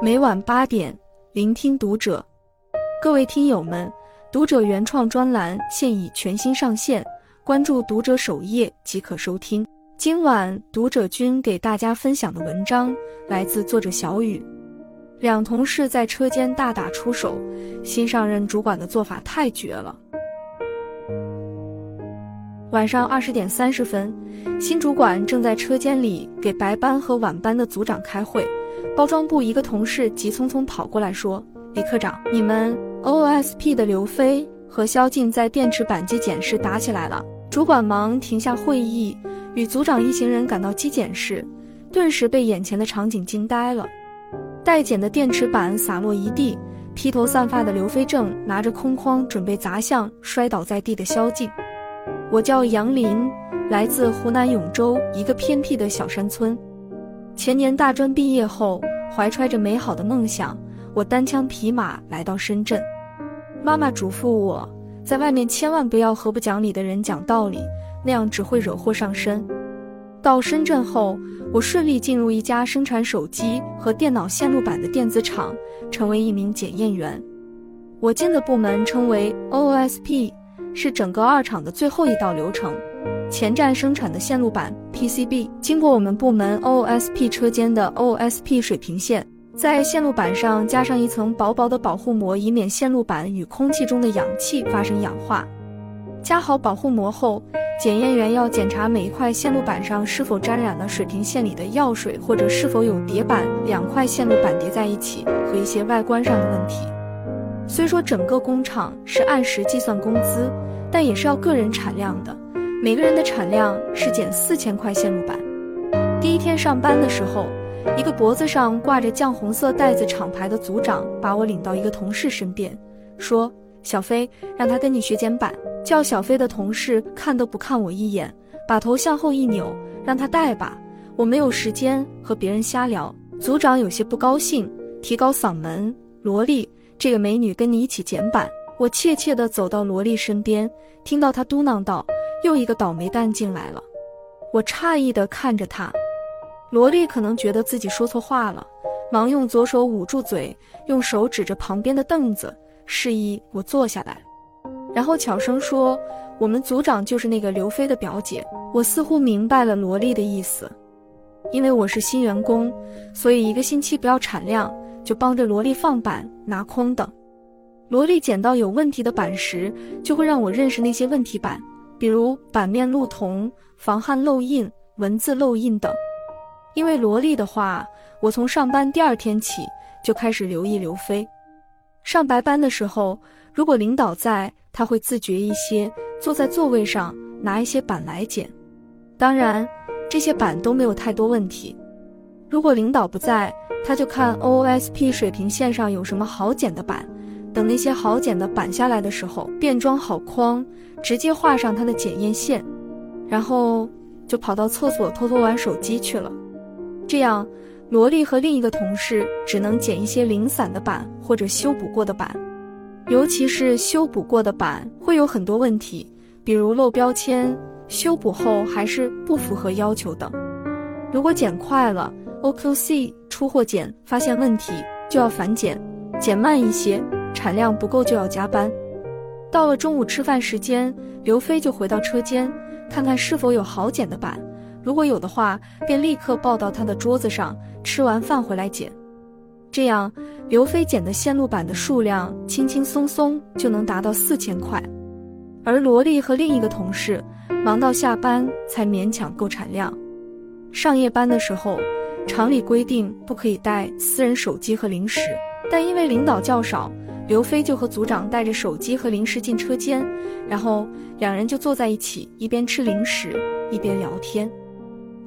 每晚八点，聆听读者。各位听友们，读者原创专栏现已全新上线，关注读者首页即可收听。今晚读者君给大家分享的文章来自作者小雨。两同事在车间大打出手，新上任主管的做法太绝了。晚上二十点三十分，新主管正在车间里给白班和晚班的组长开会。包装部一个同事急匆匆跑过来说：“李科长，你们 OSP 的刘飞和肖静在电池板机检室打起来了。”主管忙停下会议，与组长一行人赶到机检室，顿时被眼前的场景惊呆了。待检的电池板洒落一地，披头散发的刘飞正拿着空筐准备砸向摔倒在地的肖静。我叫杨林，来自湖南永州一个偏僻的小山村。前年大专毕业后，怀揣着美好的梦想，我单枪匹马来到深圳。妈妈嘱咐我，在外面千万不要和不讲理的人讲道理，那样只会惹祸上身。到深圳后，我顺利进入一家生产手机和电脑线路板的电子厂，成为一名检验员。我进的部门称为 OSP。是整个二厂的最后一道流程，前站生产的线路板 PCB 经过我们部门 OSP 车间的 OSP 水平线，在线路板上加上一层薄薄的保护膜，以免线路板与空气中的氧气发生氧化。加好保护膜后，检验员要检查每一块线路板上是否沾染了水平线里的药水，或者是否有叠板两块线路板叠在一起和一些外观上的问题。虽说整个工厂是按时计算工资。但也是要个人产量的，每个人的产量是减四千块线路板。第一天上班的时候，一个脖子上挂着酱红色带子厂牌的组长把我领到一个同事身边，说：“小飞，让他跟你学剪板。”叫小飞的同事看都不看我一眼，把头向后一扭，让他带吧，我没有时间和别人瞎聊。组长有些不高兴，提高嗓门：“萝莉，这个美女跟你一起剪板。”我怯怯地走到萝莉身边，听到她嘟囔道：“又一个倒霉蛋进来了。”我诧异地看着他，萝莉可能觉得自己说错话了，忙用左手捂住嘴，用手指着旁边的凳子，示意我坐下来，然后悄声说：“我们组长就是那个刘飞的表姐。”我似乎明白了萝莉的意思，因为我是新员工，所以一个星期不要产量，就帮着萝莉放板、拿筐等。萝莉捡到有问题的板时，就会让我认识那些问题板，比如版面露铜、防汗漏印、文字漏印等。因为萝莉的话，我从上班第二天起就开始留意刘飞。上白班的时候，如果领导在，他会自觉一些，坐在座位上拿一些板来剪。当然，这些板都没有太多问题。如果领导不在，他就看 OSP 水平线上有什么好剪的板。等那些好捡的板下来的时候，便装好筐，直接画上它的检验线，然后就跑到厕所偷偷玩手机去了。这样，萝莉和另一个同事只能捡一些零散的板或者修补过的板，尤其是修补过的板会有很多问题，比如漏标签、修补后还是不符合要求等。如果剪快了，OQC 出货检发现问题，就要返检；剪慢一些。产量不够就要加班。到了中午吃饭时间，刘飞就回到车间，看看是否有好捡的板，如果有的话，便立刻抱到他的桌子上，吃完饭回来捡。这样，刘飞捡的线路板的数量轻轻松松就能达到四千块，而萝莉和另一个同事忙到下班才勉强够产量。上夜班的时候，厂里规定不可以带私人手机和零食，但因为领导较少。刘飞就和组长带着手机和零食进车间，然后两人就坐在一起，一边吃零食一边聊天。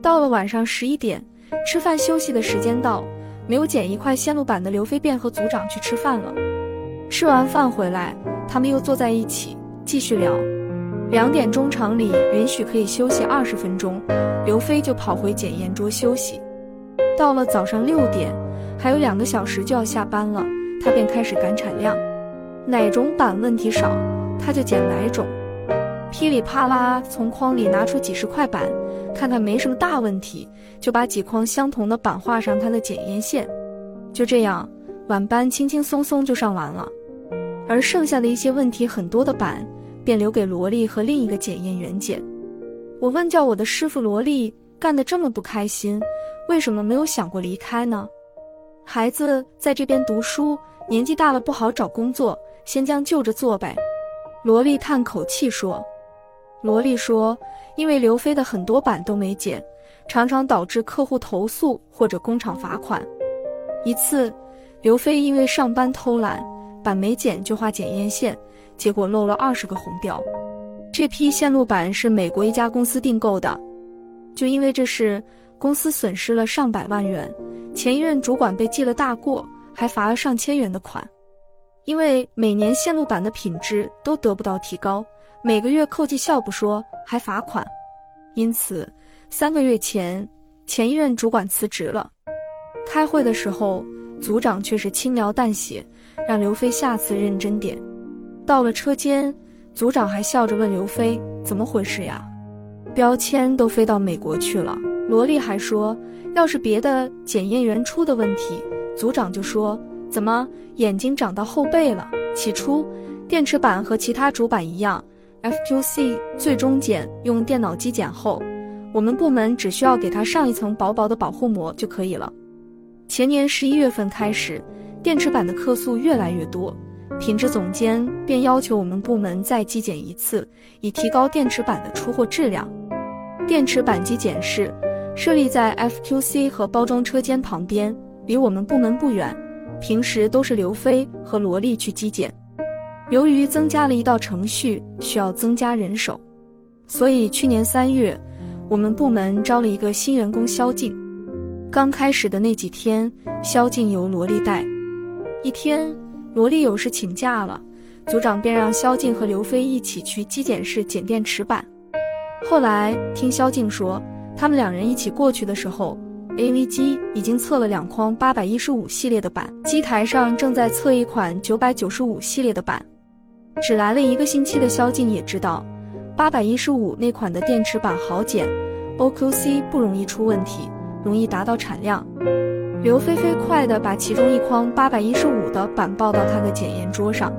到了晚上十一点，吃饭休息的时间到，没有捡一块线路板的刘飞便和组长去吃饭了。吃完饭回来，他们又坐在一起继续聊。两点钟厂里允许可以休息二十分钟，刘飞就跑回检验桌休息。到了早上六点，还有两个小时就要下班了。他便开始赶产量，哪种板问题少，他就捡哪种，噼里啪啦从筐里拿出几十块板，看看没什么大问题，就把几筐相同的板画上他的检验线。就这样，晚班轻轻松松就上完了，而剩下的一些问题很多的板，便留给萝莉和另一个检验员检。我问教我的师傅萝莉，干得这么不开心，为什么没有想过离开呢？孩子在这边读书，年纪大了不好找工作，先将就着做呗。萝莉叹口气说：“萝莉说，因为刘飞的很多板都没剪，常常导致客户投诉或者工厂罚款。一次，刘飞因为上班偷懒，板没剪就画检验线，结果漏了二十个红标。”这批线路板是美国一家公司订购的，就因为这事，公司损失了上百万元，前一任主管被记了大过，还罚了上千元的款。因为每年线路板的品质都得不到提高，每个月扣绩效不说，还罚款。因此，三个月前，前一任主管辞职了。开会的时候，组长却是轻描淡写，让刘飞下次认真点。到了车间。组长还笑着问刘飞：“怎么回事呀？标签都飞到美国去了。”罗莉还说：“要是别的检验员出的问题，组长就说怎么眼睛长到后背了。”起初，电池板和其他主板一样，FQC 最终检用电脑机检后，我们部门只需要给它上一层薄薄的保护膜就可以了。前年十一月份开始，电池板的客诉越来越多。品质总监便要求我们部门再机检一次，以提高电池板的出货质量。电池板机检是设立在 FQC 和包装车间旁边，离我们部门不远。平时都是刘飞和罗莉去机检。由于增加了一道程序，需要增加人手，所以去年三月，我们部门招了一个新员工肖静。刚开始的那几天，肖静由罗莉带。一天。罗莉有事请假了，组长便让萧静和刘飞一起去机检室检电池板。后来听萧静说，他们两人一起过去的时候，AV 机已经测了两筐八百一十五系列的板，机台上正在测一款九百九十五系列的板。只来了一个星期的萧静也知道，八百一十五那款的电池板好检，OQC 不容易出问题，容易达到产量。刘菲菲快地把其中一筐八百一十五的板抱到他的检验桌上，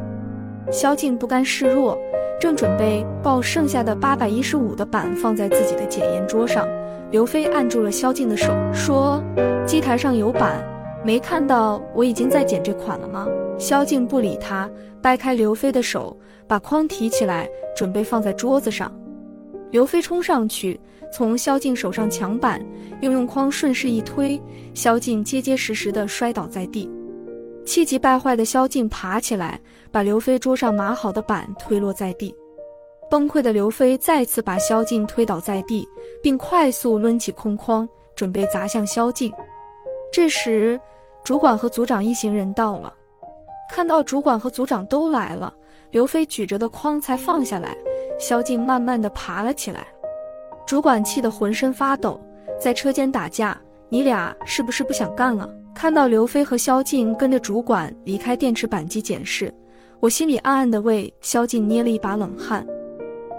萧静不甘示弱，正准备抱剩下的八百一十五的板放在自己的检验桌上，刘飞按住了萧静的手，说：“机台上有板，没看到我已经在剪这款了吗？”萧静不理他，掰开刘飞的手，把筐提起来，准备放在桌子上。刘飞冲上去。从萧静手上抢板，又用筐顺势一推，萧静结结实实地摔倒在地。气急败坏的萧静爬起来，把刘飞桌上码好的板推落在地。崩溃的刘飞再次把萧静推倒在地，并快速抡起空筐，准备砸向萧静。这时，主管和组长一行人到了。看到主管和组长都来了，刘飞举着的筐才放下来，萧静慢慢的爬了起来。主管气得浑身发抖，在车间打架。你俩是不是不想干了？看到刘飞和萧静跟着主管离开电池板机检室，我心里暗暗的为萧静捏了一把冷汗。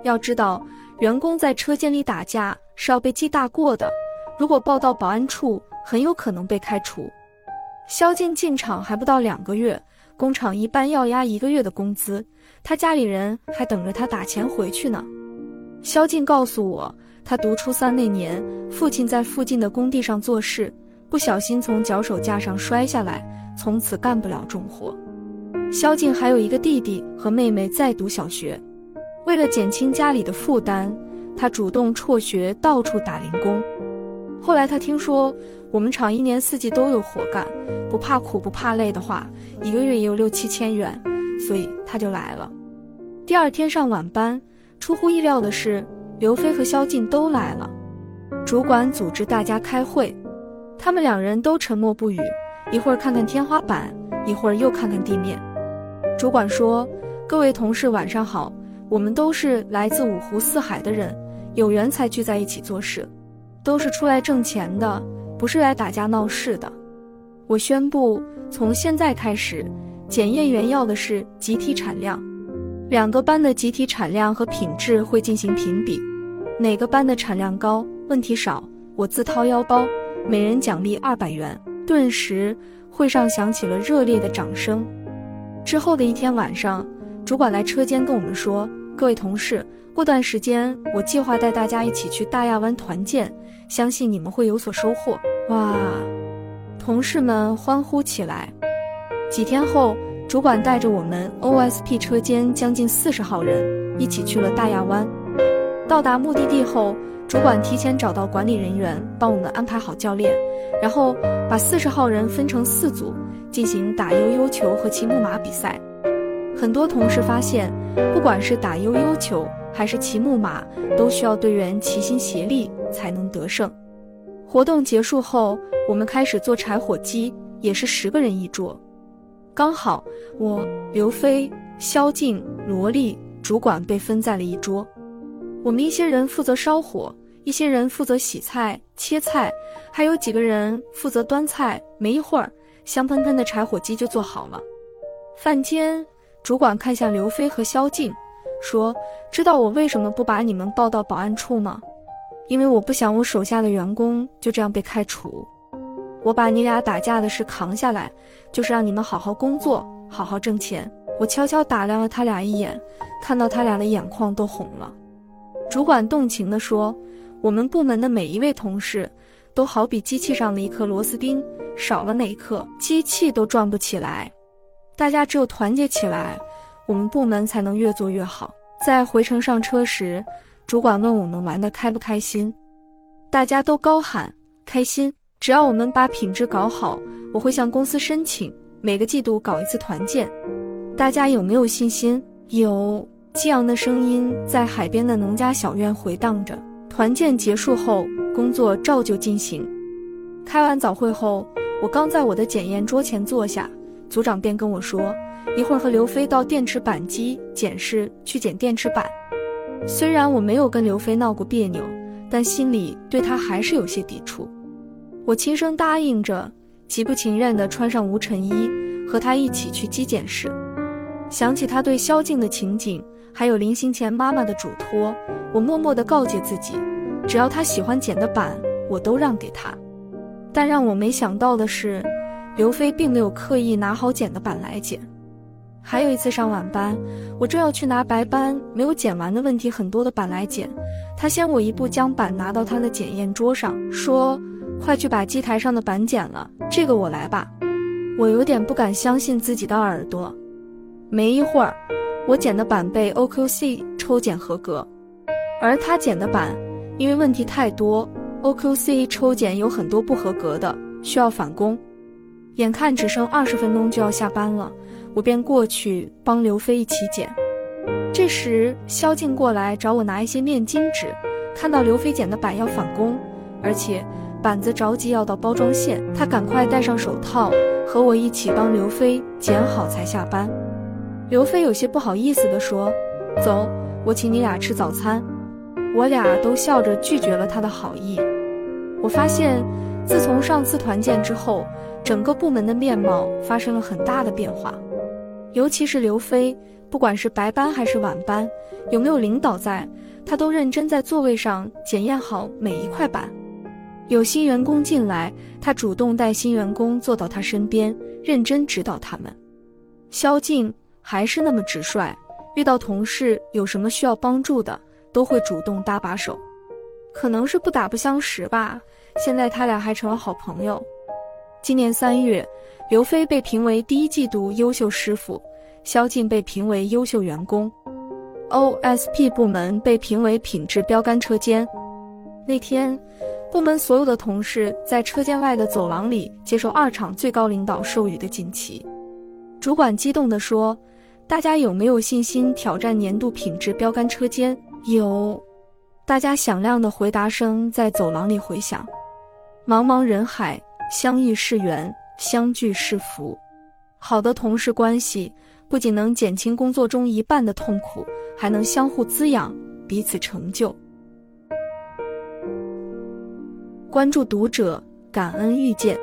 要知道，员工在车间里打架是要被记大过的，如果报到保安处，很有可能被开除。萧静进厂还不到两个月，工厂一般要压一个月的工资，他家里人还等着他打钱回去呢。萧静告诉我。他读初三那年，父亲在附近的工地上做事，不小心从脚手架上摔下来，从此干不了重活。萧静还有一个弟弟和妹妹在读小学，为了减轻家里的负担，他主动辍学，到处打零工。后来他听说我们厂一年四季都有活干，不怕苦不怕累的话，一个月也有六七千元，所以他就来了。第二天上晚班，出乎意料的是。刘飞和萧静都来了，主管组织大家开会，他们两人都沉默不语，一会儿看看天花板，一会儿又看看地面。主管说：“各位同事，晚上好，我们都是来自五湖四海的人，有缘才聚在一起做事，都是出来挣钱的，不是来打架闹事的。我宣布，从现在开始，检验员要的是集体产量，两个班的集体产量和品质会进行评比。”哪个班的产量高、问题少，我自掏腰包，每人奖励二百元。顿时，会上响起了热烈的掌声。之后的一天晚上，主管来车间跟我们说：“各位同事，过段时间我计划带大家一起去大亚湾团建，相信你们会有所收获。”哇！同事们欢呼起来。几天后，主管带着我们 OSP 车间将近四十号人一起去了大亚湾。到达目的地后，主管提前找到管理人员帮我们安排好教练，然后把四十号人分成四组进行打悠悠球和骑木马比赛。很多同事发现，不管是打悠悠球还是骑木马，都需要队员齐心协力才能得胜。活动结束后，我们开始做柴火鸡，也是十个人一桌。刚好我、刘飞、萧静、罗丽主管被分在了一桌。我们一些人负责烧火，一些人负责洗菜、切菜，还有几个人负责端菜。没一会儿，香喷喷的柴火鸡就做好了。饭间，主管看向刘飞和萧静，说：“知道我为什么不把你们报到保安处吗？因为我不想我手下的员工就这样被开除。我把你俩打架的事扛下来。”就是让你们好好工作，好好挣钱。我悄悄打量了他俩一眼，看到他俩的眼眶都红了。主管动情地说：“我们部门的每一位同事，都好比机器上的一颗螺丝钉，少了哪一颗，机器都转不起来。大家只有团结起来，我们部门才能越做越好。”在回程上车时，主管问我们玩的开不开心，大家都高喊开心。只要我们把品质搞好。我会向公司申请每个季度搞一次团建，大家有没有信心？有激昂的声音在海边的农家小院回荡着。团建结束后，工作照旧进行。开完早会后，我刚在我的检验桌前坐下，组长便跟我说：“一会儿和刘飞到电池板机检室去捡电池板。”虽然我没有跟刘飞闹过别扭，但心里对他还是有些抵触。我轻声答应着。极不情愿地穿上无尘衣，和他一起去机检室。想起他对萧静的情景，还有临行前妈妈的嘱托，我默默地告诫自己：只要他喜欢捡的板，我都让给他。但让我没想到的是，刘飞并没有刻意拿好捡的板来捡。还有一次上晚班，我正要去拿白班没有剪完的问题很多的板来捡，他先我一步将板拿到他的检验桌上，说。快去把机台上的板剪了，这个我来吧。我有点不敢相信自己的耳朵。没一会儿，我剪的板被 OQC 抽检合格，而他剪的板因为问题太多，OQC 抽检有很多不合格的，需要返工。眼看只剩二十分钟就要下班了，我便过去帮刘飞一起剪。这时，萧静过来找我拿一些面巾纸，看到刘飞剪的板要返工，而且。板子着急要到包装线，他赶快戴上手套，和我一起帮刘飞剪好才下班。刘飞有些不好意思地说：“走，我请你俩吃早餐。”我俩都笑着拒绝了他的好意。我发现，自从上次团建之后，整个部门的面貌发生了很大的变化，尤其是刘飞，不管是白班还是晚班，有没有领导在，他都认真在座位上检验好每一块板。有新员工进来，他主动带新员工坐到他身边，认真指导他们。萧静还是那么直率，遇到同事有什么需要帮助的，都会主动搭把手。可能是不打不相识吧，现在他俩还成了好朋友。今年三月，刘飞被评为第一季度优秀师傅，萧静被评为优秀员工，OSP 部门被评为品质标杆车间。那天。部门所有的同事在车间外的走廊里接受二厂最高领导授予的锦旗。主管激动地说：“大家有没有信心挑战年度品质标杆车间？”有，大家响亮的回答声在走廊里回响。茫茫人海，相遇是缘，相聚是福。好的同事关系不仅能减轻工作中一半的痛苦，还能相互滋养，彼此成就。关注读者，感恩遇见。